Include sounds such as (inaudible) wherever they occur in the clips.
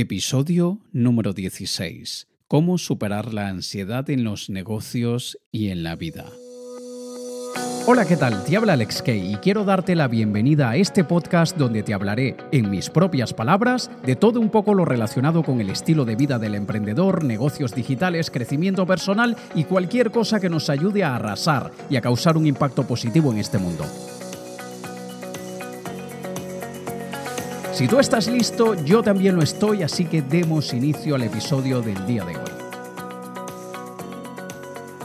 Episodio número 16. Cómo superar la ansiedad en los negocios y en la vida. Hola, ¿qué tal? Te habla Alex Kay y quiero darte la bienvenida a este podcast donde te hablaré, en mis propias palabras, de todo un poco lo relacionado con el estilo de vida del emprendedor, negocios digitales, crecimiento personal y cualquier cosa que nos ayude a arrasar y a causar un impacto positivo en este mundo. Si tú estás listo, yo también lo estoy, así que demos inicio al episodio del día de hoy.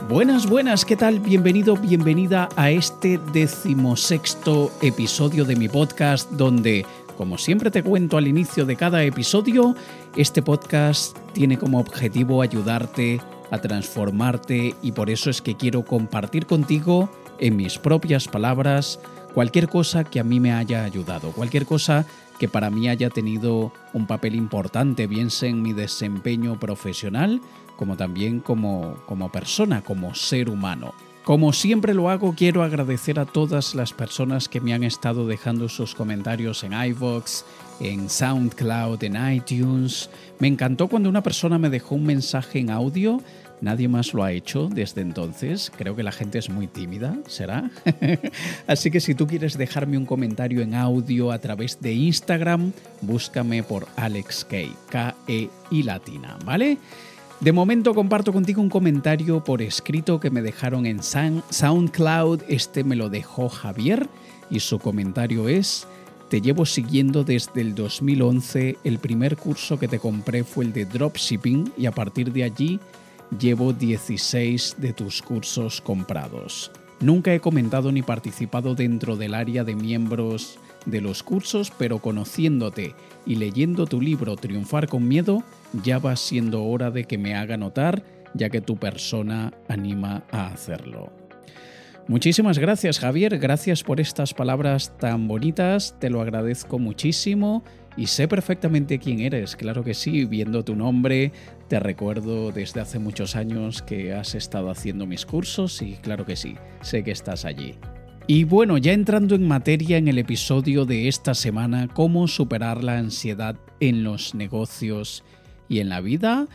Buenas, buenas, ¿qué tal? Bienvenido, bienvenida a este decimosexto episodio de mi podcast donde, como siempre te cuento al inicio de cada episodio, este podcast tiene como objetivo ayudarte a transformarte y por eso es que quiero compartir contigo en mis propias palabras cualquier cosa que a mí me haya ayudado, cualquier cosa que para mí haya tenido un papel importante, bien sea en mi desempeño profesional, como también como, como persona, como ser humano. Como siempre lo hago, quiero agradecer a todas las personas que me han estado dejando sus comentarios en iVoox, en SoundCloud, en iTunes. Me encantó cuando una persona me dejó un mensaje en audio Nadie más lo ha hecho desde entonces. Creo que la gente es muy tímida, ¿será? (laughs) Así que si tú quieres dejarme un comentario en audio a través de Instagram, búscame por Alex K, K-E y latina, ¿vale? De momento comparto contigo un comentario por escrito que me dejaron en SoundCloud. Este me lo dejó Javier y su comentario es... Te llevo siguiendo desde el 2011, el primer curso que te compré fue el de dropshipping y a partir de allí llevo 16 de tus cursos comprados. Nunca he comentado ni participado dentro del área de miembros de los cursos, pero conociéndote y leyendo tu libro Triunfar con Miedo, ya va siendo hora de que me haga notar, ya que tu persona anima a hacerlo. Muchísimas gracias Javier, gracias por estas palabras tan bonitas, te lo agradezco muchísimo y sé perfectamente quién eres, claro que sí, viendo tu nombre, te recuerdo desde hace muchos años que has estado haciendo mis cursos y claro que sí, sé que estás allí. Y bueno, ya entrando en materia en el episodio de esta semana, cómo superar la ansiedad en los negocios y en la vida,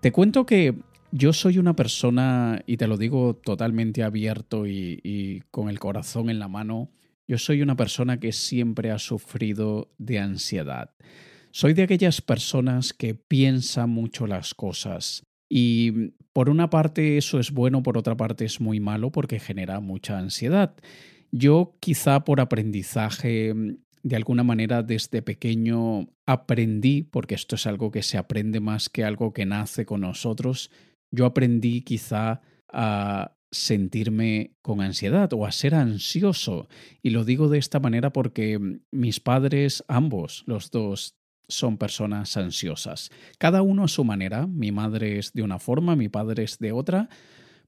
te cuento que yo soy una persona, y te lo digo totalmente abierto y, y con el corazón en la mano, yo soy una persona que siempre ha sufrido de ansiedad. Soy de aquellas personas que piensan mucho las cosas. Y por una parte eso es bueno, por otra parte es muy malo porque genera mucha ansiedad. Yo quizá por aprendizaje, de alguna manera desde pequeño aprendí, porque esto es algo que se aprende más que algo que nace con nosotros, yo aprendí quizá a sentirme con ansiedad o a ser ansioso. Y lo digo de esta manera porque mm, mis padres, ambos, los dos, son personas ansiosas. Cada uno a su manera. Mi madre es de una forma, mi padre es de otra.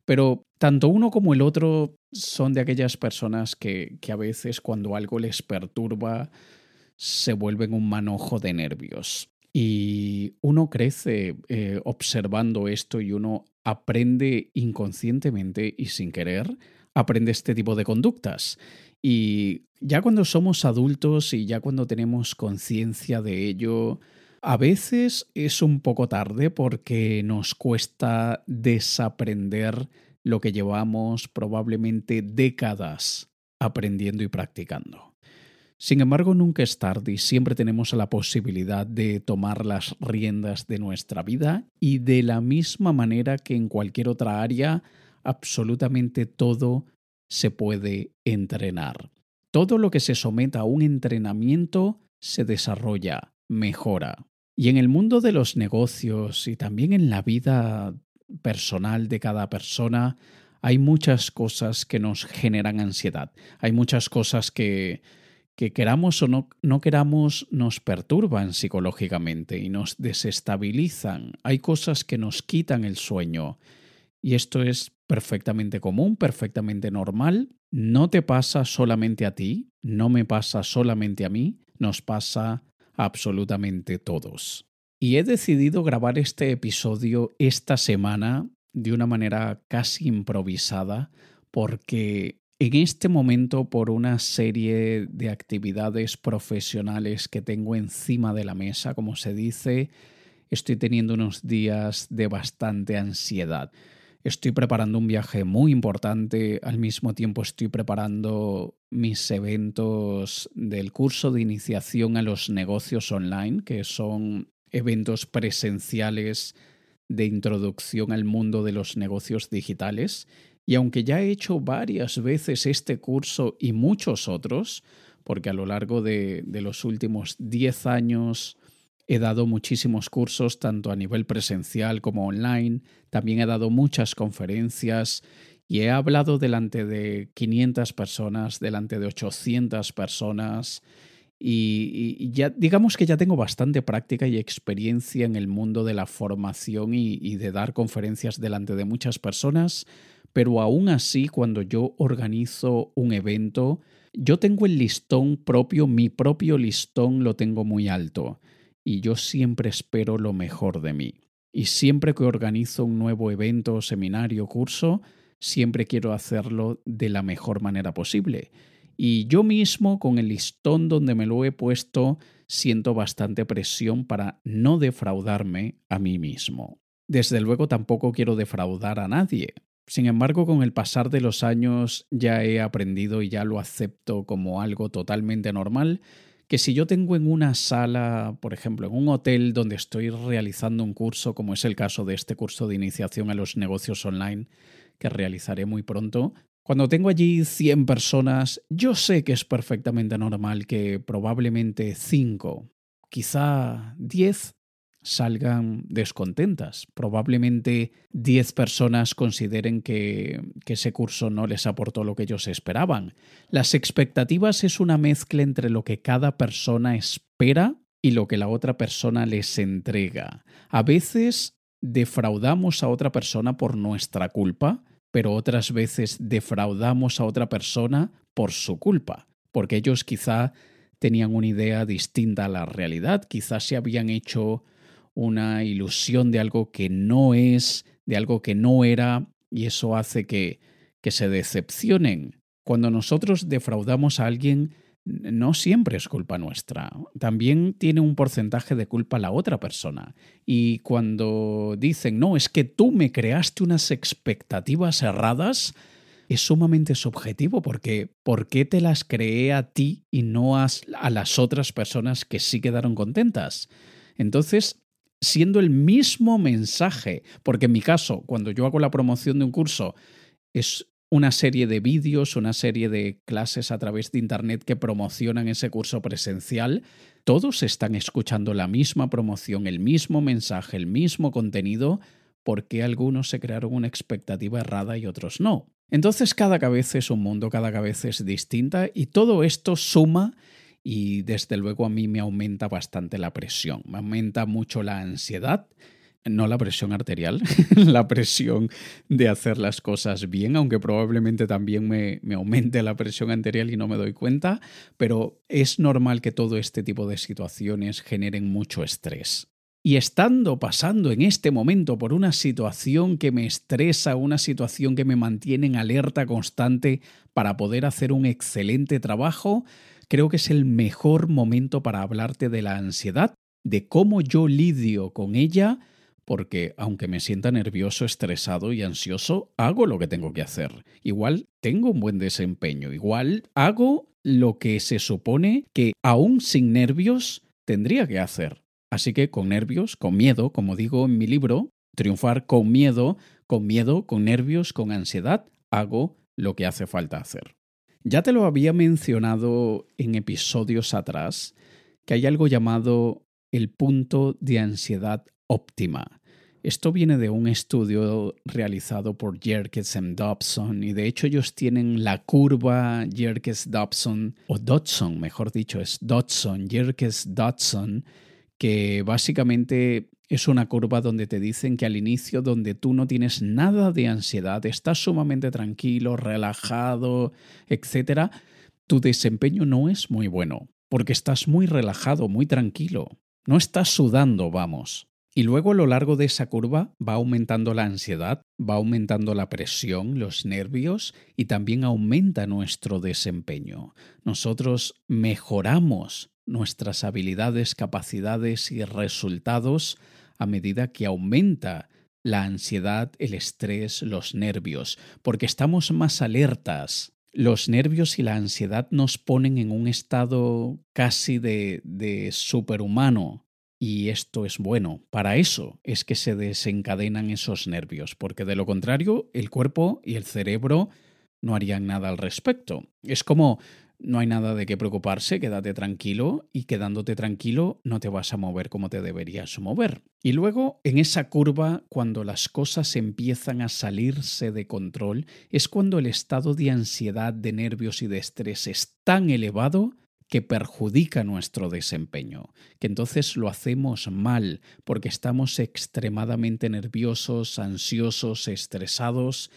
Pero tanto uno como el otro son de aquellas personas que, que a veces cuando algo les perturba se vuelven un manojo de nervios. Y uno crece eh, observando esto y uno aprende inconscientemente y sin querer, aprende este tipo de conductas. Y ya cuando somos adultos y ya cuando tenemos conciencia de ello, a veces es un poco tarde porque nos cuesta desaprender lo que llevamos probablemente décadas aprendiendo y practicando. Sin embargo, nunca es tarde y siempre tenemos la posibilidad de tomar las riendas de nuestra vida y de la misma manera que en cualquier otra área, absolutamente todo se puede entrenar. Todo lo que se someta a un entrenamiento se desarrolla, mejora. Y en el mundo de los negocios y también en la vida personal de cada persona, hay muchas cosas que nos generan ansiedad. Hay muchas cosas que que queramos o no, no queramos nos perturban psicológicamente y nos desestabilizan. Hay cosas que nos quitan el sueño y esto es perfectamente común, perfectamente normal. No te pasa solamente a ti, no me pasa solamente a mí, nos pasa a absolutamente todos. Y he decidido grabar este episodio esta semana de una manera casi improvisada porque En este momento, por una serie de actividades profesionales que tengo encima de la mesa, como se dice, estoy teniendo unos días de bastante ansiedad. Estoy preparando un viaje muy importante, al mismo tiempo estoy preparando mis eventos del curso de iniciación a los negocios online, que son eventos presenciales de introducción al mundo de los negocios digitales. Y aunque ya he hecho varias veces este curso y muchos otros, porque a lo largo de, los últimos 10 años he dado muchísimos cursos, tanto a nivel presencial como online, también he dado muchas conferencias y he hablado delante de 500 personas, delante de 800 personas. Y, ya digamos que ya tengo bastante práctica y experiencia en el mundo de la formación y de dar conferencias delante de muchas personas, pero aún así cuando yo organizo un evento, yo tengo el listón propio, mi propio listón lo tengo muy alto y yo siempre espero lo mejor de mí. Y siempre que organizo un nuevo evento, seminario, curso, siempre quiero hacerlo de la mejor manera posible. Y yo mismo, con el listón donde me lo he puesto, siento bastante presión para no defraudarme a mí mismo. Desde luego tampoco quiero defraudar a nadie, sin embargo, con el pasar de los años ya he aprendido y ya lo acepto como algo totalmente normal, que si yo tengo en una sala, por ejemplo, en un hotel donde estoy realizando un curso, como es el caso de este curso de iniciación a los negocios online que realizaré muy pronto, cuando tengo allí 100 personas, yo sé que es perfectamente normal que probablemente 5, quizá 10 salgan descontentas. Probablemente 10 personas consideren que, que, ese curso no les aportó lo que ellos esperaban. Las expectativas es una mezcla entre lo que cada persona espera y lo que la otra persona les entrega. A veces defraudamos a otra persona por nuestra culpa, pero otras veces defraudamos a otra persona por su culpa, porque ellos quizá tenían una idea distinta a la realidad, quizás se habían hecho una ilusión de algo que no es, de algo que no era, y eso hace que, que se decepcionen. Cuando nosotros defraudamos a alguien, no siempre es culpa nuestra. También tiene un porcentaje de culpa la otra persona. Y cuando dicen, no, es que tú me creaste unas expectativas erradas, es sumamente subjetivo porque ¿por qué te las creé a ti y no a, a las otras personas que sí quedaron contentas? Entonces, siendo el mismo mensaje, porque en mi caso, cuando yo hago la promoción de un curso, es una serie de vídeos, una serie de clases a través de Internet que promocionan ese curso presencial, todos están escuchando la misma promoción, el mismo mensaje, el mismo contenido, porque algunos se crearon una expectativa errada y otros no. Entonces cada cabeza es un mundo, cada cabeza es distinta y todo esto suma y desde luego a mí me aumenta bastante la presión, me aumenta mucho la ansiedad, no la presión arterial, (laughs) la presión de hacer las cosas bien, aunque probablemente también me, me, aumente la presión arterial y no me doy cuenta, pero es normal que todo este tipo de situaciones generen mucho estrés. Y estando pasando en este momento por una situación que me estresa, una situación que me mantiene en alerta constante para poder hacer un excelente trabajo, creo que es el mejor momento para hablarte de la ansiedad, de cómo yo lidio con ella, porque aunque me sienta nervioso, estresado y ansioso, hago lo que tengo que hacer. Igual tengo un buen desempeño, igual hago lo que se supone que aún sin nervios tendría que hacer. Así que con nervios, con miedo, como digo en mi libro, triunfar con miedo, con miedo, con nervios, con ansiedad, hago lo que hace falta hacer. Ya te lo había mencionado en episodios atrás, que hay algo llamado el punto de ansiedad óptima. Esto viene de un estudio realizado por Jerkes and Dobson y de hecho ellos tienen la curva Jerkes-Dobson, o Dodson, mejor dicho, es Dodson, Jerkes-Dodson, que básicamente es una curva donde te dicen que al inicio, donde tú no tienes nada de ansiedad, estás sumamente tranquilo, relajado, etc., tu desempeño no es muy bueno, porque estás muy relajado, muy tranquilo. No estás sudando, vamos. Y luego a lo largo de esa curva va aumentando la ansiedad, va aumentando la presión, los nervios y también aumenta nuestro desempeño. Nosotros mejoramos nuestras habilidades, capacidades y resultados a medida que aumenta la ansiedad, el estrés, los nervios, porque estamos más alertas. Los nervios y la ansiedad nos ponen en un estado casi de, de superhumano, y esto es bueno. Para eso es que se desencadenan esos nervios, porque de lo contrario el cuerpo y el cerebro no harían nada al respecto. Es como no hay nada de qué preocuparse, quédate tranquilo y quedándote tranquilo no te vas a mover como te deberías mover. Y luego, en esa curva, cuando las cosas empiezan a salirse de control, es cuando el estado de ansiedad, de nervios y de estrés es tan elevado que perjudica nuestro desempeño, que entonces lo hacemos mal porque estamos extremadamente nerviosos, ansiosos, estresados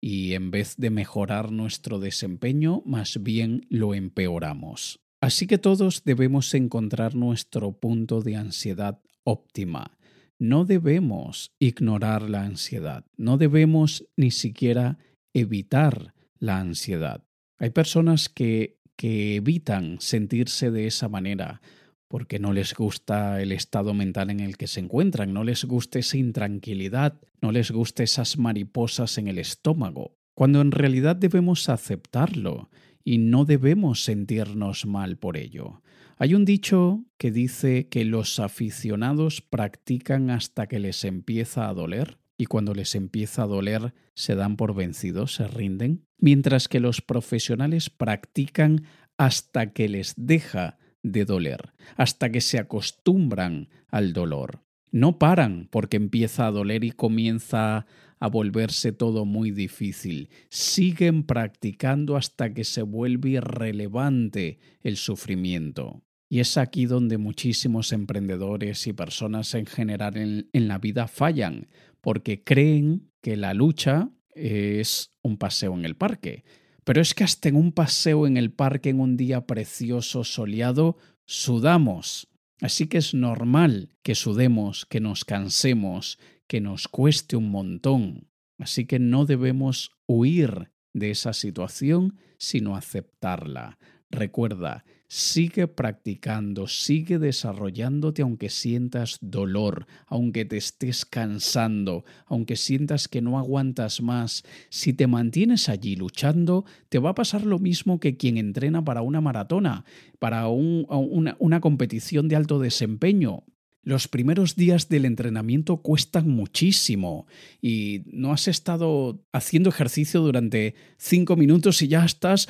y en vez de mejorar nuestro desempeño, más bien lo empeoramos. Así que todos debemos encontrar nuestro punto de ansiedad óptima. No debemos ignorar la ansiedad, no debemos ni siquiera evitar la ansiedad. Hay personas que que evitan sentirse de esa manera porque no les gusta el estado mental en el que se encuentran, no les gusta esa intranquilidad, no les gusta esas mariposas en el estómago, cuando en realidad debemos aceptarlo y no debemos sentirnos mal por ello. Hay un dicho que dice que los aficionados practican hasta que les empieza a doler y cuando les empieza a doler se dan por vencidos, se rinden, mientras que los profesionales practican hasta que les deja de doler, hasta que se acostumbran al dolor. No paran porque empieza a doler y comienza a volverse todo muy difícil. Siguen practicando hasta que se vuelve irrelevante el sufrimiento. Y es aquí donde muchísimos emprendedores y personas en general en, en la vida fallan, porque creen que la lucha es un paseo en el parque. Pero es que hasta en un paseo en el parque en un día precioso, soleado, sudamos. Así que es normal que sudemos, que nos cansemos, que nos cueste un montón. Así que no debemos huir de esa situación, sino aceptarla. Recuerda, sigue practicando, sigue desarrollándote aunque sientas dolor, aunque te estés cansando, aunque sientas que no aguantas más. Si te mantienes allí luchando, te va a pasar lo mismo que quien entrena para una maratona, para una, competición de alto desempeño. Los primeros días del entrenamiento cuestan muchísimo y no has estado haciendo ejercicio durante cinco minutos y ya estás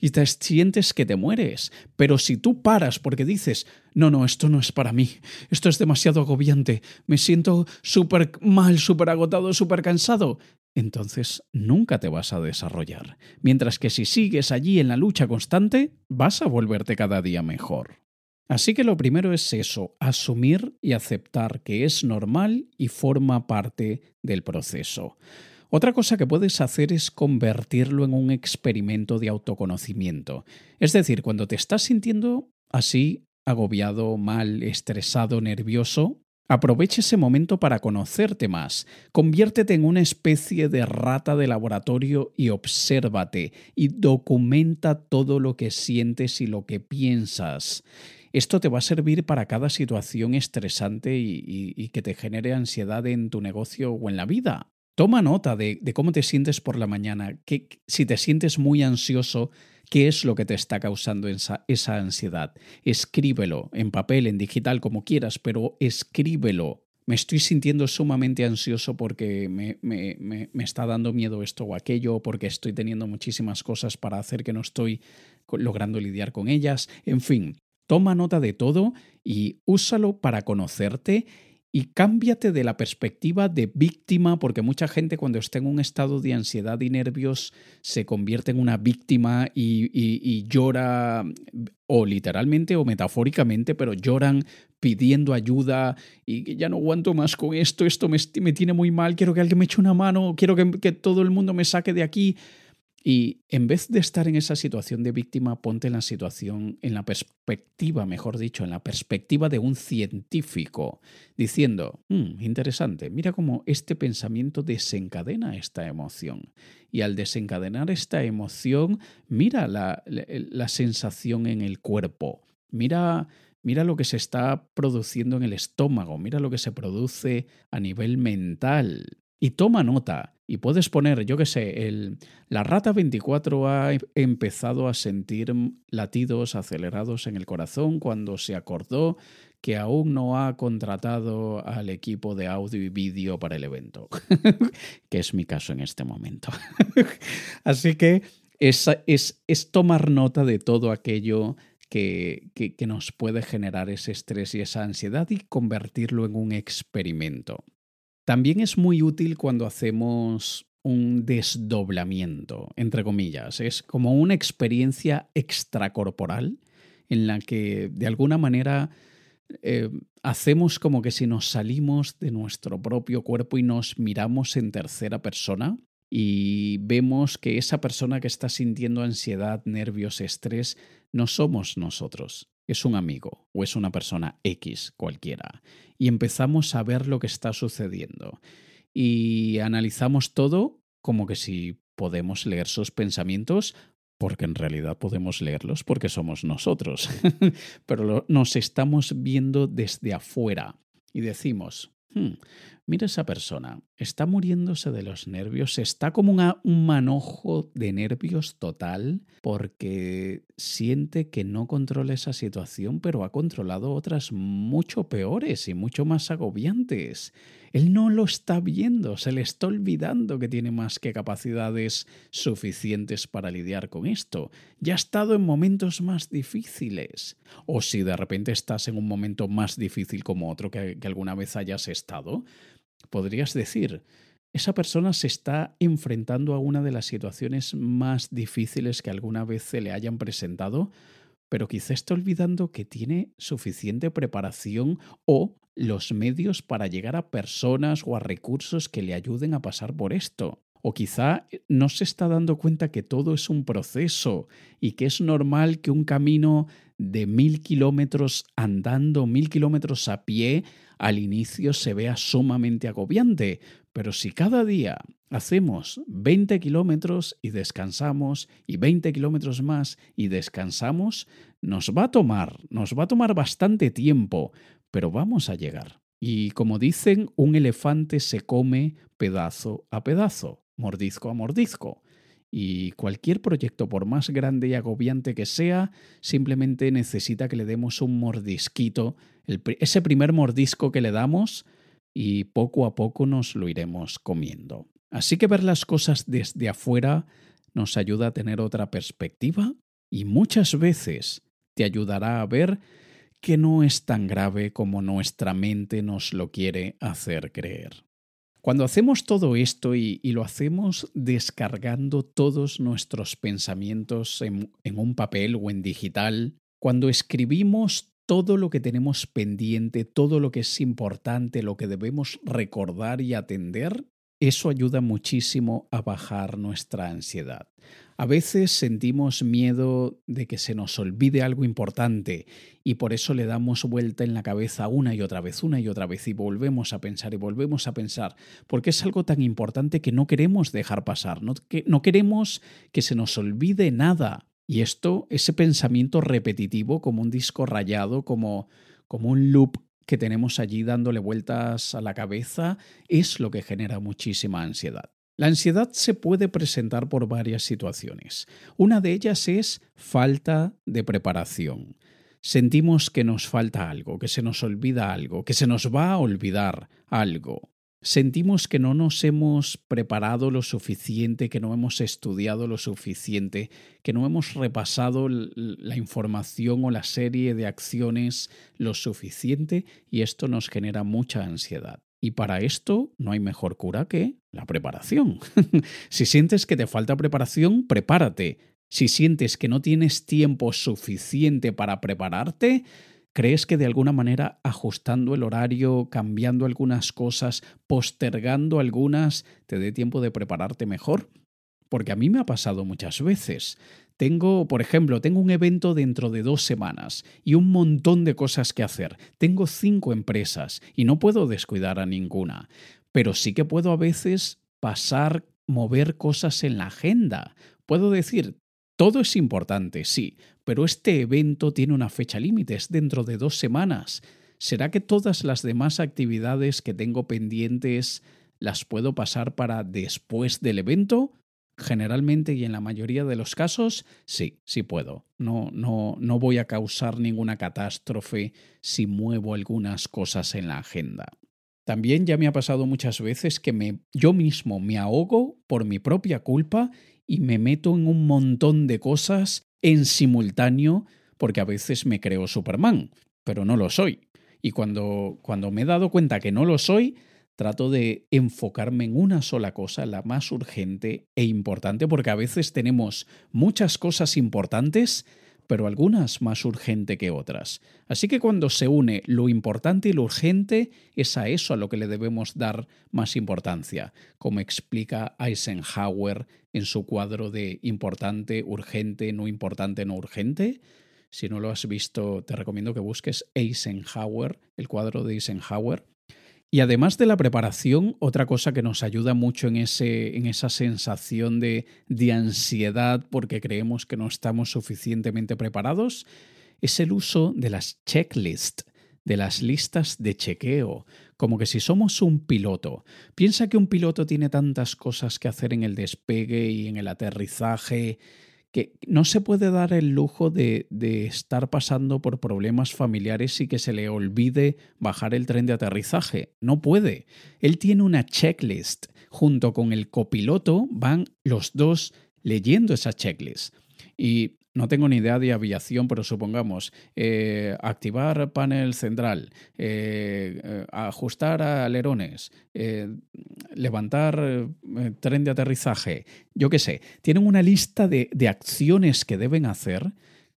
y te sientes que te mueres. Pero si tú paras porque dices, no, no, esto no es para mí, esto es demasiado agobiante, me siento súper mal, súper agotado, súper cansado, entonces nunca te vas a desarrollar. Mientras que si sigues allí en la lucha constante, vas a volverte cada día mejor. Así que lo primero es eso, asumir y aceptar que es normal y forma parte del proceso. Otra cosa que puedes hacer es convertirlo en un experimento de autoconocimiento. Es decir, cuando te estás sintiendo así, agobiado, mal, estresado, nervioso, aprovecha ese momento para conocerte más. Conviértete en una especie de rata de laboratorio y obsérvate y documenta todo lo que sientes y lo que piensas. Esto te va a servir para cada situación estresante y, que te genere ansiedad en tu negocio o en la vida. Toma nota de, cómo te sientes por la mañana, que, si te sientes muy ansioso, qué es lo que te está causando esa, ansiedad. Escríbelo en papel, en digital, como quieras, pero escríbelo me estoy sintiendo sumamente ansioso porque me, está dando miedo esto o aquello, porque estoy teniendo muchísimas cosas para hacer que no estoy logrando lidiar con ellas. En fin, Toma nota de todo y úsalo para conocerte y cámbiate de la perspectiva de víctima, porque mucha gente cuando está en un estado de ansiedad y nervios se convierte en una víctima y, llora, o literalmente o metafóricamente, pero lloran pidiendo ayuda y ya no aguanto más con esto, esto me, tiene muy mal, quiero que alguien me eche una mano, quiero que todo el mundo me saque de aquí. Y en vez de estar en esa situación de víctima, ponte en la situación, en la perspectiva, mejor dicho, en la perspectiva de un científico, diciendo, mm, interesante, mira cómo este pensamiento desencadena esta emoción. Y al desencadenar esta emoción, mira la, la sensación en el cuerpo, mira Mira lo que se está produciendo en el estómago, mira lo que se produce a nivel mental. Y toma nota. Y puedes poner, yo qué sé, el, la rata 24 ha em, empezado a sentir latidos acelerados en el corazón cuando se acordó que aún no ha contratado al equipo de audio y vídeo para el evento, (laughs) que es mi caso en este momento. (laughs) Así que es, es, es tomar nota de todo aquello que, que, nos puede generar ese estrés y esa ansiedad y convertirlo en un experimento. También es muy útil cuando hacemos un desdoblamiento, entre comillas. Es como una experiencia extracorporal en la que de alguna manera eh, hacemos como que si nos salimos de nuestro propio cuerpo y nos miramos en tercera persona y vemos que esa persona que está sintiendo ansiedad, nervios, estrés, no somos nosotros, es un amigo o es una persona X cualquiera. Y empezamos a ver lo que está sucediendo. Y analizamos todo como que si podemos leer sus pensamientos, porque en realidad podemos leerlos porque somos nosotros. (laughs) Pero nos estamos viendo desde afuera y decimos, hmm, mira esa persona, está muriéndose de los nervios, está como un manojo de nervios total porque siente que no controla esa situación, pero ha controlado otras mucho peores y mucho más agobiantes. Él no lo está viendo, se le está olvidando que tiene más que capacidades suficientes para lidiar con esto. Ya ha estado en momentos más difíciles. O si de repente estás en un momento más difícil como otro que, alguna vez hayas estado, podrías decir, esa persona se está enfrentando a una de las situaciones más difíciles que alguna vez se le hayan presentado, pero quizá está olvidando que tiene suficiente preparación o los medios para llegar a personas o a recursos que le ayuden a pasar por esto. O quizá no se está dando cuenta que todo es un proceso y que es normal que un camino de mil kilómetros andando, mil kilómetros a pie, al inicio se vea sumamente agobiante, pero si cada día hacemos 20 kilómetros y descansamos y 20 kilómetros más y descansamos, nos va a tomar, nos va a tomar bastante tiempo, pero vamos a llegar. Y como dicen, un elefante se come pedazo a pedazo, mordisco a mordisco. Y cualquier proyecto, por más grande y agobiante que sea, simplemente necesita que le demos un mordisquito, ese primer mordisco que le damos, y poco a poco nos lo iremos comiendo. Así que ver las cosas desde afuera nos ayuda a tener otra perspectiva y muchas veces te ayudará a ver que no es tan grave como nuestra mente nos lo quiere hacer creer. Cuando hacemos todo esto y, lo hacemos descargando todos nuestros pensamientos en, en un papel o en digital, cuando escribimos todo lo que tenemos pendiente, todo lo que es importante, lo que debemos recordar y atender, eso ayuda muchísimo a bajar nuestra ansiedad. A veces sentimos miedo de que se nos olvide algo importante y por eso le damos vuelta en la cabeza una y otra vez, una y otra vez y volvemos a pensar y volvemos a pensar, porque es algo tan importante que no queremos dejar pasar, no, que no queremos que se nos olvide nada. Y esto, ese pensamiento repetitivo como un disco rayado, como, como un loop que tenemos allí dándole vueltas a la cabeza es lo que genera muchísima ansiedad. La ansiedad se puede presentar por varias situaciones. Una de ellas es falta de preparación. Sentimos que nos falta algo, que se nos olvida algo, que se nos va a olvidar algo. Sentimos que no nos hemos preparado lo suficiente, que no hemos estudiado lo suficiente, que no hemos repasado la información o la serie de acciones lo suficiente y esto nos genera mucha ansiedad. Y para esto no hay mejor cura que la preparación. (laughs) si sientes que te falta preparación, prepárate. Si sientes que no tienes tiempo suficiente para prepararte, ¿Crees que de alguna manera ajustando el horario, cambiando algunas cosas, postergando algunas, te dé tiempo de prepararte mejor? porque a mí me ha pasado muchas veces. Tengo, por ejemplo, tengo un evento dentro de dos semanas y un montón de cosas que hacer. Tengo cinco empresas y no puedo descuidar a ninguna. Pero sí que puedo a veces pasar, mover cosas en la agenda. Puedo decir, todo es importante, sí, pero este evento tiene una fecha límite, es dentro de dos semanas. ¿Será que todas las demás actividades que tengo pendientes las puedo pasar para después del evento? Generalmente y en la mayoría de los casos, sí, sí puedo. No, no, no voy a causar ninguna catástrofe si muevo algunas cosas en la agenda. También ya me ha pasado muchas veces que me, yo mismo me ahogo por mi propia culpa y me meto en un montón de cosas en simultáneo porque a veces me creo Superman, pero no lo soy. Y cuando, cuando me he dado cuenta que no lo soy, trato de enfocarme en una sola cosa, la más urgente e importante, porque a veces tenemos muchas cosas importantes, pero algunas más urgentes que otras. Así que cuando se une lo importante y lo urgente, es a eso a lo que le debemos dar más importancia, como explica Eisenhower en su cuadro de importante, urgente, no importante, no urgente. Si no lo has visto, te recomiendo que busques Eisenhower, el cuadro de Eisenhower. Y además de la preparación, otra cosa que nos ayuda mucho en, ese, en esa sensación de, de ansiedad porque creemos que no estamos suficientemente preparados es el uso de las checklists, de las listas de chequeo, como que si somos un piloto. Piensa que un piloto tiene tantas cosas que hacer en el despegue y en el aterrizaje que no se puede dar el lujo de, de, estar pasando por problemas familiares y que se le olvide bajar el tren de aterrizaje. No puede. Él tiene una checklist. Junto con el copiloto van los dos leyendo esa checklist. Y no tengo ni idea de aviación, pero supongamos, eh, activar panel central, eh, eh, ajustar alerones, levantar tren de aterrizaje, yo qué sé, tienen una lista de, de acciones que deben hacer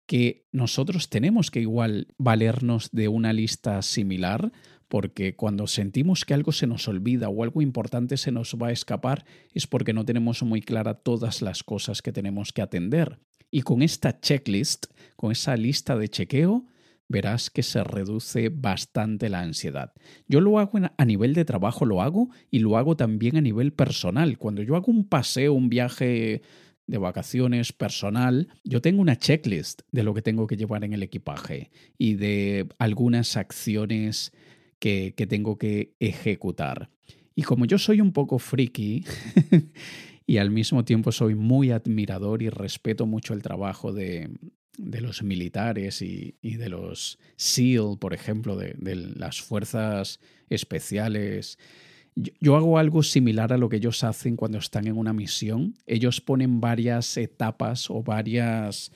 que nosotros tenemos que igual valernos de una lista similar porque cuando sentimos que algo se nos olvida o algo importante se nos va a escapar es porque no tenemos muy clara todas las cosas que tenemos que atender. Y con esta checklist, con esa lista de chequeo, verás que se reduce bastante la ansiedad. Yo lo hago a nivel de trabajo, lo hago y lo hago también a nivel personal. Cuando yo hago un paseo, un viaje de vacaciones personal, yo tengo una checklist de lo que tengo que llevar en el equipaje y de algunas acciones que, que tengo que ejecutar. Y como yo soy un poco friki (laughs) y al mismo tiempo soy muy admirador y respeto mucho el trabajo de, de los militares y, y, de los SEAL, por ejemplo, de, de las fuerzas especiales. Yo, yo, hago algo similar a lo que ellos hacen cuando están en una misión. Ellos ponen varias etapas o varias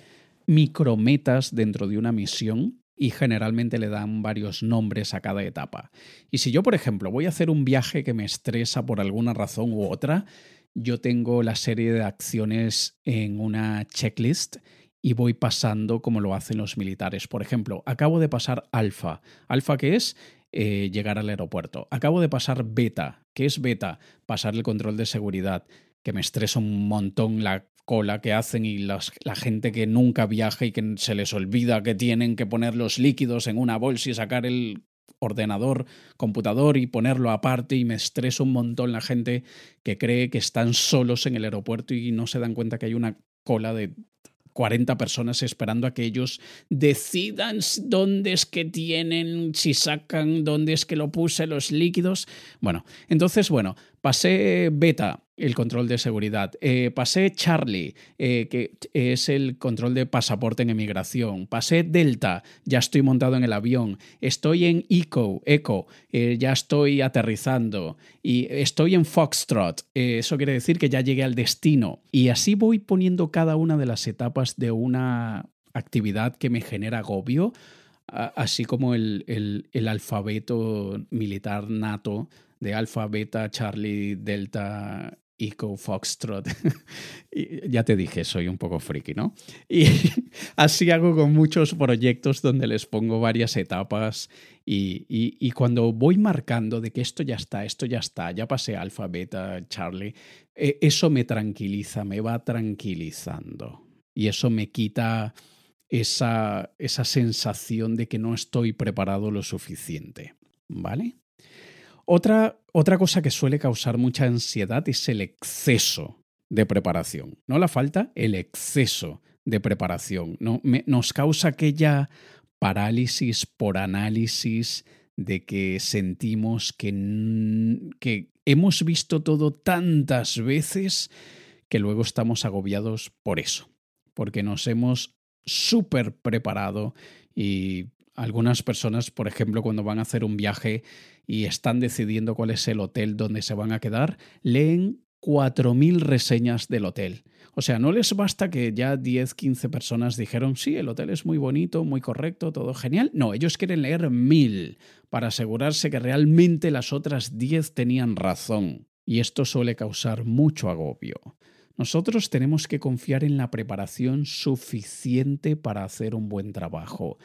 micrometas dentro de una misión y generalmente le dan varios nombres a cada etapa. Y si yo, por ejemplo, voy a hacer un viaje que me estresa por alguna razón u otra, yo tengo la serie de acciones en una checklist y voy pasando como lo hacen los militares. Por ejemplo, acabo de pasar alfa. Alfa, ¿qué es? Eh, llegar al aeropuerto. Acabo de pasar beta. ¿Qué es beta? Pasar el control de seguridad, que me estresa un montón la cola que hacen y las, la gente que nunca viaja y que se les olvida que tienen que poner los líquidos en una bolsa y sacar el ordenador, computador y ponerlo aparte y me estreso un montón la gente que cree que están solos en el aeropuerto y no se dan cuenta que hay una cola de 40 personas esperando a que ellos decidan dónde es que tienen, si sacan, dónde es que lo puse los líquidos. Bueno, entonces, bueno, pasé beta, el control de seguridad. Eh, pasé Charlie, eh, que es el control de pasaporte en emigración. Pasé Delta, ya estoy montado en el avión. Estoy en Eco, Eco, eh, ya estoy aterrizando. Y estoy en Foxtrot, eso quiere decir que ya llegué al destino. Y así voy poniendo cada una de las etapas de una actividad que me genera agobio, así como el, el, el alfabeto militar nato de alfa, beta, charlie, delta, Eco Foxtrot. (laughs) y ya te dije, soy un poco friki, ¿no? (laughs) Y así hago con muchos proyectos donde les pongo varias etapas y, y, cuando voy marcando de que esto ya está, esto ya está, ya pasé alfa, beta, Charlie, e, eso me tranquiliza, me va tranquilizando. Y eso me quita esa, esa sensación de que no estoy preparado lo suficiente. ¿Vale? Otra, otra cosa que suele causar mucha ansiedad es el exceso de preparación. No la falta, el exceso de preparación. ¿no? nos causa aquella parálisis por análisis de que sentimos que, que hemos visto todo tantas veces que luego estamos agobiados por eso, porque nos hemos súper preparado y algunas personas, por ejemplo, cuando van a hacer un viaje y están decidiendo cuál es el hotel donde se van a quedar, leen 4.000 reseñas del hotel. O sea, no les basta que ya 10, 15 personas dijeron, sí, el hotel es muy bonito, muy correcto, todo genial. No, ellos quieren leer 1.000 para asegurarse que realmente las otras 10 tenían razón. Y esto suele causar mucho agobio. Nosotros tenemos que confiar en la preparación suficiente para hacer un buen trabajo.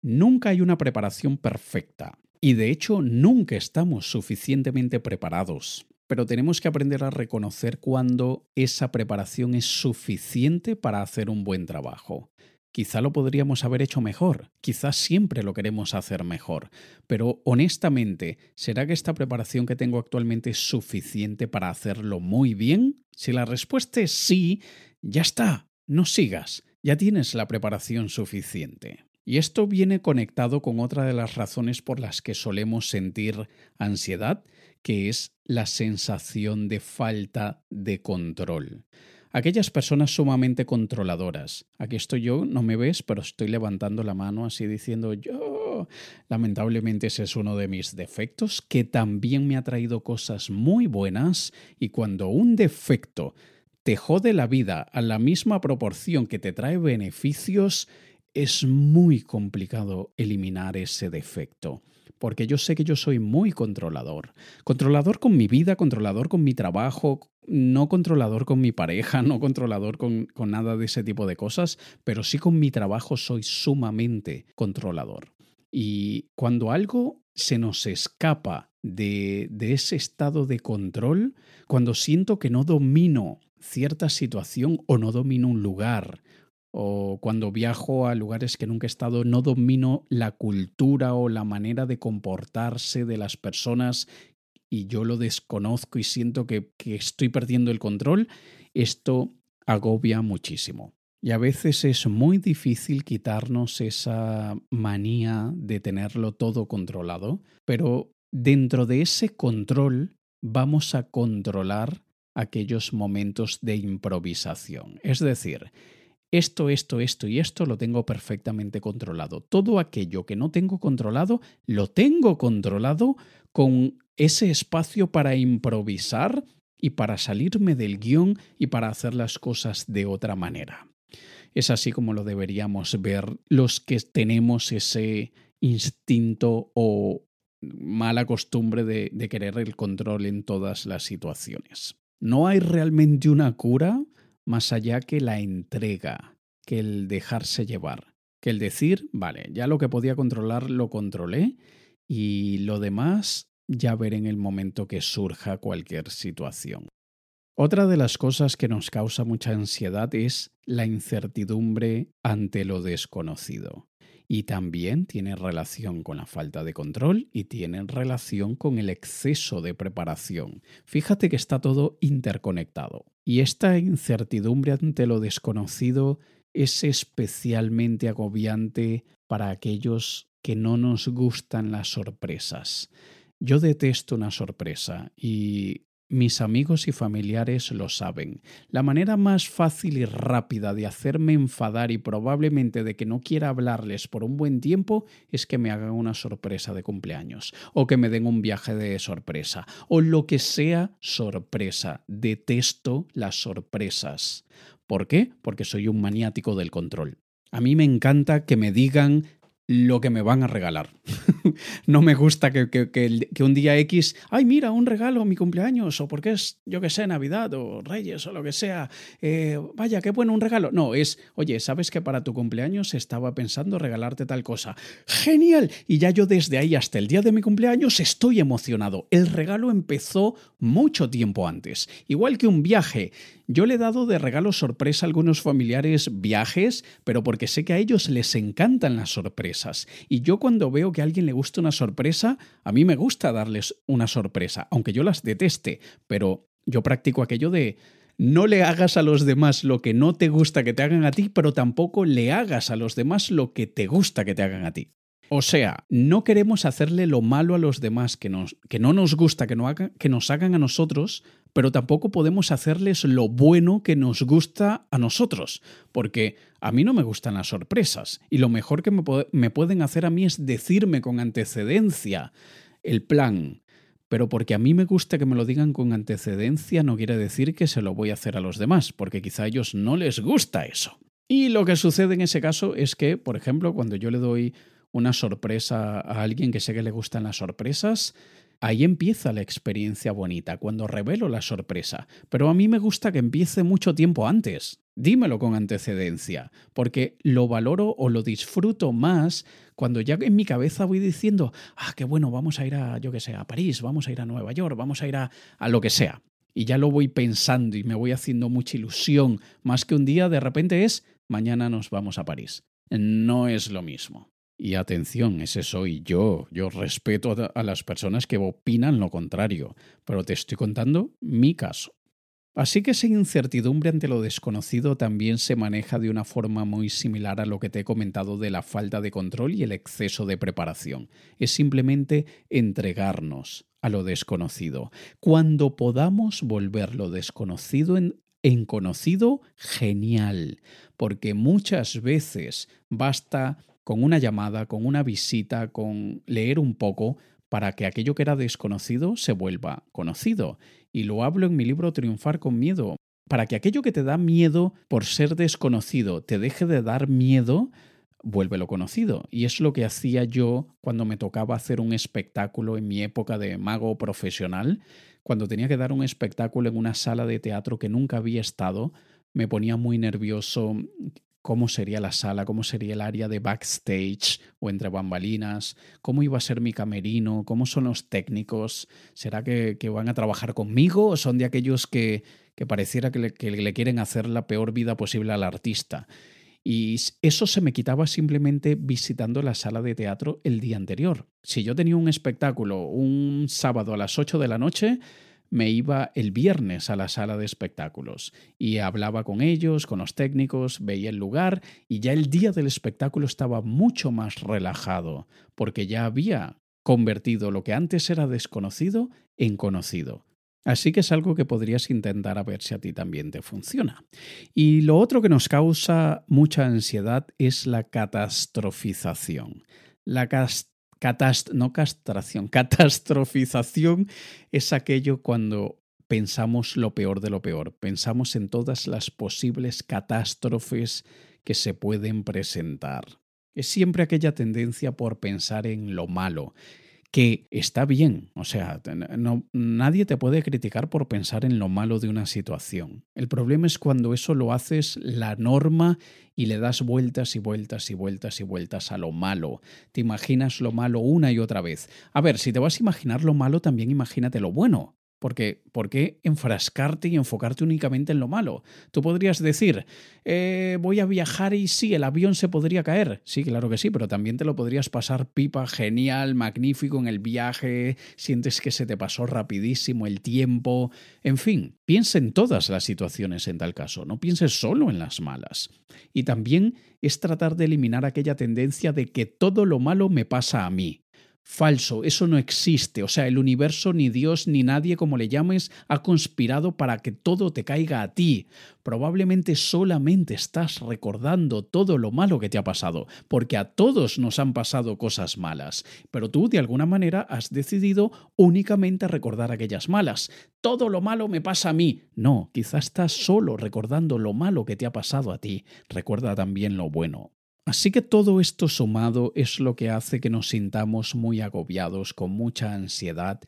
Nunca hay una preparación perfecta y de hecho nunca estamos suficientemente preparados. Pero tenemos que aprender a reconocer cuando esa preparación es suficiente para hacer un buen trabajo. Quizá lo podríamos haber hecho mejor, quizá siempre lo queremos hacer mejor, pero honestamente, ¿será que esta preparación que tengo actualmente es suficiente para hacerlo muy bien? Si la respuesta es sí, ya está, no sigas, ya tienes la preparación suficiente. Y esto viene conectado con otra de las razones por las que solemos sentir ansiedad, que es la sensación de falta de control. Aquellas personas sumamente controladoras. Aquí estoy yo, no me ves, pero estoy levantando la mano así diciendo yo. Lamentablemente ese es uno de mis defectos, que también me ha traído cosas muy buenas y cuando un defecto te jode la vida a la misma proporción que te trae beneficios, es muy complicado eliminar ese defecto, porque yo sé que yo soy muy controlador. Controlador con mi vida, controlador con mi trabajo, no controlador con mi pareja, (laughs) no controlador con, nada de ese tipo de cosas, pero sí con mi trabajo soy sumamente controlador. Y cuando algo se nos escapa de, de ese estado de control, cuando siento que no domino cierta situación o no domino un lugar o cuando viajo a lugares que nunca he estado, no domino la cultura o la manera de comportarse de las personas y yo lo desconozco y siento que, estoy perdiendo el control, esto agobia muchísimo. Y a veces es muy difícil quitarnos esa manía de tenerlo todo controlado, pero dentro de ese control vamos a controlar aquellos momentos de improvisación. Es decir, esto, esto, esto y esto lo tengo perfectamente controlado. Todo aquello que no tengo controlado, lo tengo controlado con ese espacio para improvisar y para salirme del guion y para hacer las cosas de otra manera. Es así como lo deberíamos ver los que tenemos ese instinto o mala costumbre de, de querer el control en todas las situaciones. No hay realmente una cura más allá que la entrega, que el dejarse llevar, que el decir, vale, ya lo que podía controlar lo controlé y lo demás ya veré en el momento que surja cualquier situación. Otra de las cosas que nos causa mucha ansiedad es la incertidumbre ante lo desconocido y también tiene relación con la falta de control y tiene relación con el exceso de preparación. Fíjate que está todo interconectado. Y esta incertidumbre ante lo desconocido es especialmente agobiante para aquellos que no nos gustan las sorpresas. Yo detesto una sorpresa y mis amigos y familiares lo saben. La manera más fácil y rápida de hacerme enfadar y probablemente de que no quiera hablarles por un buen tiempo es que me hagan una sorpresa de cumpleaños o que me den un viaje de sorpresa o lo que sea sorpresa. Detesto las sorpresas. ¿Por qué? Porque soy un maniático del control. A mí me encanta que me digan lo que me van a regalar. (laughs) no me gusta que, que, un día X, ay, mira, un regalo, mi cumpleaños, o porque es, yo que sé, Navidad o Reyes o lo que sea. Eh, vaya, qué bueno un regalo. No, es, oye, ¿sabes que para tu cumpleaños estaba pensando regalarte tal cosa? ¡Genial! Y ya yo desde ahí hasta el día de mi cumpleaños estoy emocionado. El regalo empezó mucho tiempo antes. Igual que un viaje. Yo le he dado de regalo sorpresa a algunos familiares viajes, pero porque sé que a ellos les encantan las sorpresas. Y yo cuando veo que a alguien le gusta una sorpresa, a mí me gusta darles una sorpresa, aunque yo las deteste, pero yo practico aquello de no le hagas a los demás lo que no te gusta que te hagan a ti, pero tampoco le hagas a los demás lo que te gusta que te hagan a ti. O sea, no queremos hacerle lo malo a los demás que, que no nos gusta que, no que nos hagan a nosotros, pero tampoco podemos hacerles lo bueno que nos gusta a nosotros, porque a mí no me gustan las sorpresas y lo mejor que me, me pueden hacer a mí es decirme con antecedencia el plan. Pero porque a mí me gusta que me lo digan con antecedencia no quiere decir que se lo voy a hacer a los demás, porque quizá a ellos no les gusta eso. Y lo que sucede en ese caso es que, por ejemplo, cuando yo le doy una sorpresa a alguien que sé que le gustan las sorpresas, ahí empieza la experiencia bonita, cuando revelo la sorpresa. Pero a mí me gusta que empiece mucho tiempo antes. Dímelo con antecedencia, porque lo valoro o lo disfruto más cuando ya en mi cabeza voy diciendo, ah, qué bueno, vamos a ir a, yo que sé, a París, vamos a ir a Nueva York, vamos a ir a, a lo que sea. Y ya lo voy pensando y me voy haciendo mucha ilusión, más que un día de repente es, mañana nos vamos a París. No es lo mismo. Y atención, ese soy yo. Yo respeto a las personas que opinan lo contrario, pero te estoy contando mi caso. Así que esa incertidumbre ante lo desconocido también se maneja de una forma muy similar a lo que te he comentado de la falta de control y el exceso de preparación. Es simplemente entregarnos a lo desconocido. Cuando podamos volver lo desconocido en, en conocido, genial, porque muchas veces basta con una llamada, con una visita, con leer un poco, para que aquello que era desconocido se vuelva conocido. Y lo hablo en mi libro Triunfar con Miedo. Para que aquello que te da miedo por ser desconocido te deje de dar miedo, vuélvelo conocido. Y es lo que hacía yo cuando me tocaba hacer un espectáculo en mi época de mago profesional, cuando tenía que dar un espectáculo en una sala de teatro que nunca había estado, me ponía muy nervioso, cómo sería la sala, cómo sería el área de backstage o entre bambalinas, cómo iba a ser mi camerino, cómo son los técnicos, será que, van a trabajar conmigo o son de aquellos que, que pareciera que le, que le quieren hacer la peor vida posible al artista. Y eso se me quitaba simplemente visitando la sala de teatro el día anterior. Si yo tenía un espectáculo un sábado a las 8 de la noche, me iba el viernes a la sala de espectáculos y hablaba con ellos, con los técnicos, veía el lugar y ya el día del espectáculo estaba mucho más relajado porque ya había convertido lo que antes era desconocido en conocido. Así que es algo que podrías intentar a ver si a ti también te funciona. Y lo otro que nos causa mucha ansiedad es la catastrofización. La, no castración, (laughs) catastrofización es aquello cuando pensamos lo peor de lo peor, pensamos en todas las posibles catástrofes que se pueden presentar. Es siempre aquella tendencia por pensar en lo malo, que está bien, o sea, no, nadie te puede criticar por pensar en lo malo de una situación. El problema es cuando eso lo haces la norma y le das vueltas y vueltas y vueltas y vueltas a lo malo. Te imaginas lo malo una y otra vez. A ver, si te vas a imaginar lo malo, también imagínate lo bueno. Porque, ¿por qué enfrascarte y enfocarte únicamente en lo malo? Tú podrías decir, eh, voy a viajar y sí, el avión se podría caer. Sí, claro que sí, pero también te lo podrías pasar pipa, genial, magnífico en el viaje, sientes que se te pasó rapidísimo el tiempo. En fin, piensa en todas las situaciones en tal caso, no pienses solo en las malas. Y también es tratar de eliminar aquella tendencia de que todo lo malo me pasa a mí. Falso, eso no existe. O sea, el universo, ni Dios, ni nadie, como le llames, ha conspirado para que todo te caiga a ti. Probablemente solamente estás recordando todo lo malo que te ha pasado, porque a todos nos han pasado cosas malas, pero tú de alguna manera has decidido únicamente recordar aquellas malas. Todo lo malo me pasa a mí. No, quizás estás solo recordando lo malo que te ha pasado a ti. Recuerda también lo bueno. Así que todo esto sumado es lo que hace que nos sintamos muy agobiados, con mucha ansiedad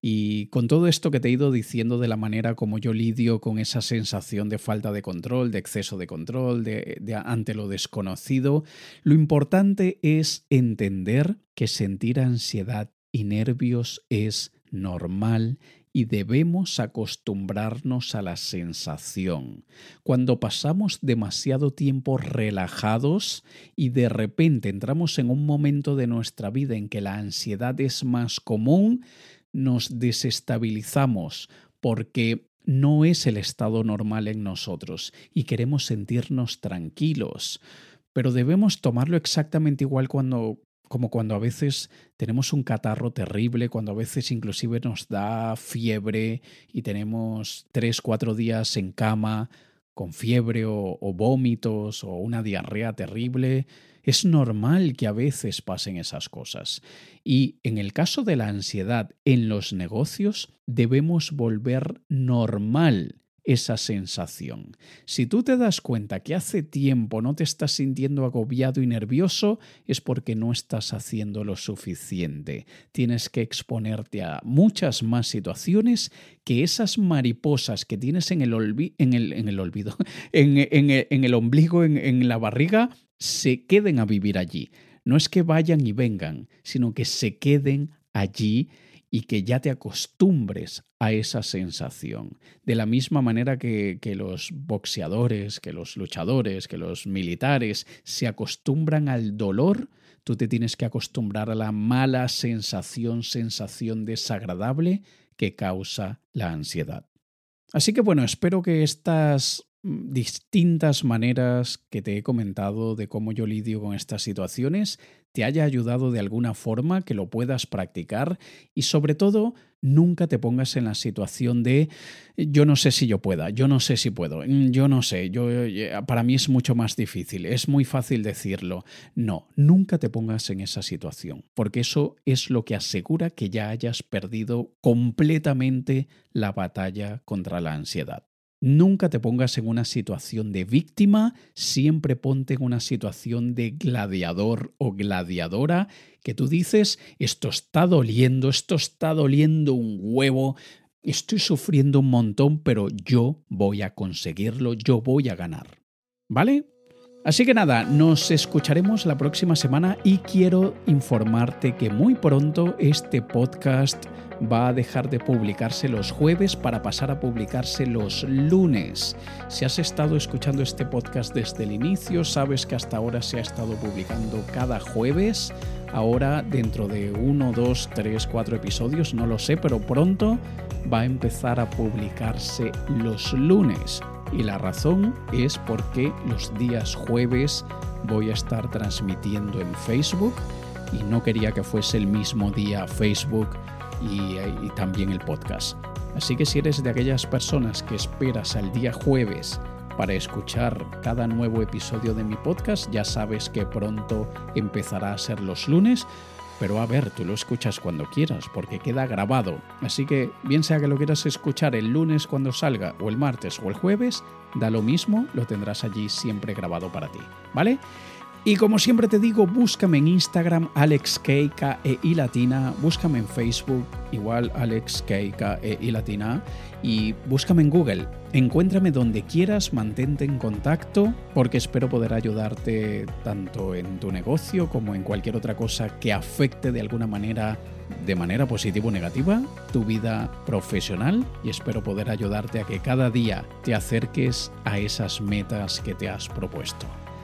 y con todo esto que te he ido diciendo de la manera como yo lidio con esa sensación de falta de control, de exceso de control, de, ante lo desconocido, lo importante es entender que sentir ansiedad y nervios es normal y debemos acostumbrarnos a la sensación. Cuando pasamos demasiado tiempo relajados y de repente entramos en un momento de nuestra vida en que la ansiedad es más común, nos desestabilizamos porque no es el estado normal en nosotros y queremos sentirnos tranquilos. Pero debemos tomarlo exactamente igual cuando como cuando a veces tenemos un catarro terrible, cuando a veces inclusive nos da fiebre y tenemos tres, cuatro días en cama con fiebre o, o vómitos o una diarrea terrible. Es normal que a veces pasen esas cosas. Y en el caso de la ansiedad en los negocios, debemos volver normal esa sensación. Si tú te das cuenta que hace tiempo no te estás sintiendo agobiado y nervioso, es porque no estás haciendo lo suficiente. Tienes que exponerte a muchas más situaciones que esas mariposas que tienes en el, en el, olvido, (laughs) en, en, el ombligo, en la barriga, se queden a vivir allí. No es que vayan y vengan, sino que se queden allí y que ya te acostumbres a esa sensación. De la misma manera que, que, los boxeadores, que los luchadores, que los militares se acostumbran al dolor, tú te tienes que acostumbrar a la mala sensación, sensación desagradable que causa la ansiedad. Así que bueno, espero que estas distintas maneras que te he comentado de cómo yo lidio con estas situaciones te haya ayudado de alguna forma, que lo puedas practicar y sobre todo nunca te pongas en la situación de yo no sé si yo pueda, yo no sé si puedo, mm, yo no sé, yo eh, para mí es mucho más difícil, es muy fácil decirlo. No, nunca te pongas en esa situación, porque eso es lo que asegura que ya hayas perdido completamente la batalla contra la ansiedad. Nunca te pongas en una situación de víctima, siempre ponte en una situación de gladiador o gladiadora que tú dices, esto está doliendo, esto está doliendo un huevo, estoy sufriendo un montón, pero yo voy a conseguirlo, yo voy a ganar. ¿Vale? Así que nada, nos escucharemos la próxima semana y quiero informarte que muy pronto este podcast va a dejar de publicarse los jueves para pasar a publicarse los lunes. Si has estado escuchando este podcast desde el inicio, sabes que hasta ahora se ha estado publicando cada jueves. Ahora, dentro de uno, dos, tres, cuatro episodios, no lo sé, pero pronto va a empezar a publicarse los lunes. Y la razón es porque los días jueves voy a estar transmitiendo en Facebook y no quería que fuese el mismo día Facebook y, también el podcast. Así que si eres de aquellas personas que esperas al día jueves para escuchar cada nuevo episodio de mi podcast, ya sabes que pronto empezará a ser los lunes. Pero a ver, tú lo escuchas cuando quieras, porque queda grabado. Así que, bien sea que lo quieras escuchar el lunes cuando salga, o el martes o el jueves, da lo mismo, lo tendrás allí siempre grabado para ti. ¿Vale? Y como siempre te digo, búscame en Instagram AlexK e I latina, búscame en Facebook igual AlexK e I latina y búscame en Google. Encuéntrame donde quieras, mantente en contacto porque espero poder ayudarte tanto en tu negocio como en cualquier otra cosa que afecte de alguna manera de manera positiva o negativa tu vida profesional y espero poder ayudarte a que cada día te acerques a esas metas que te has propuesto.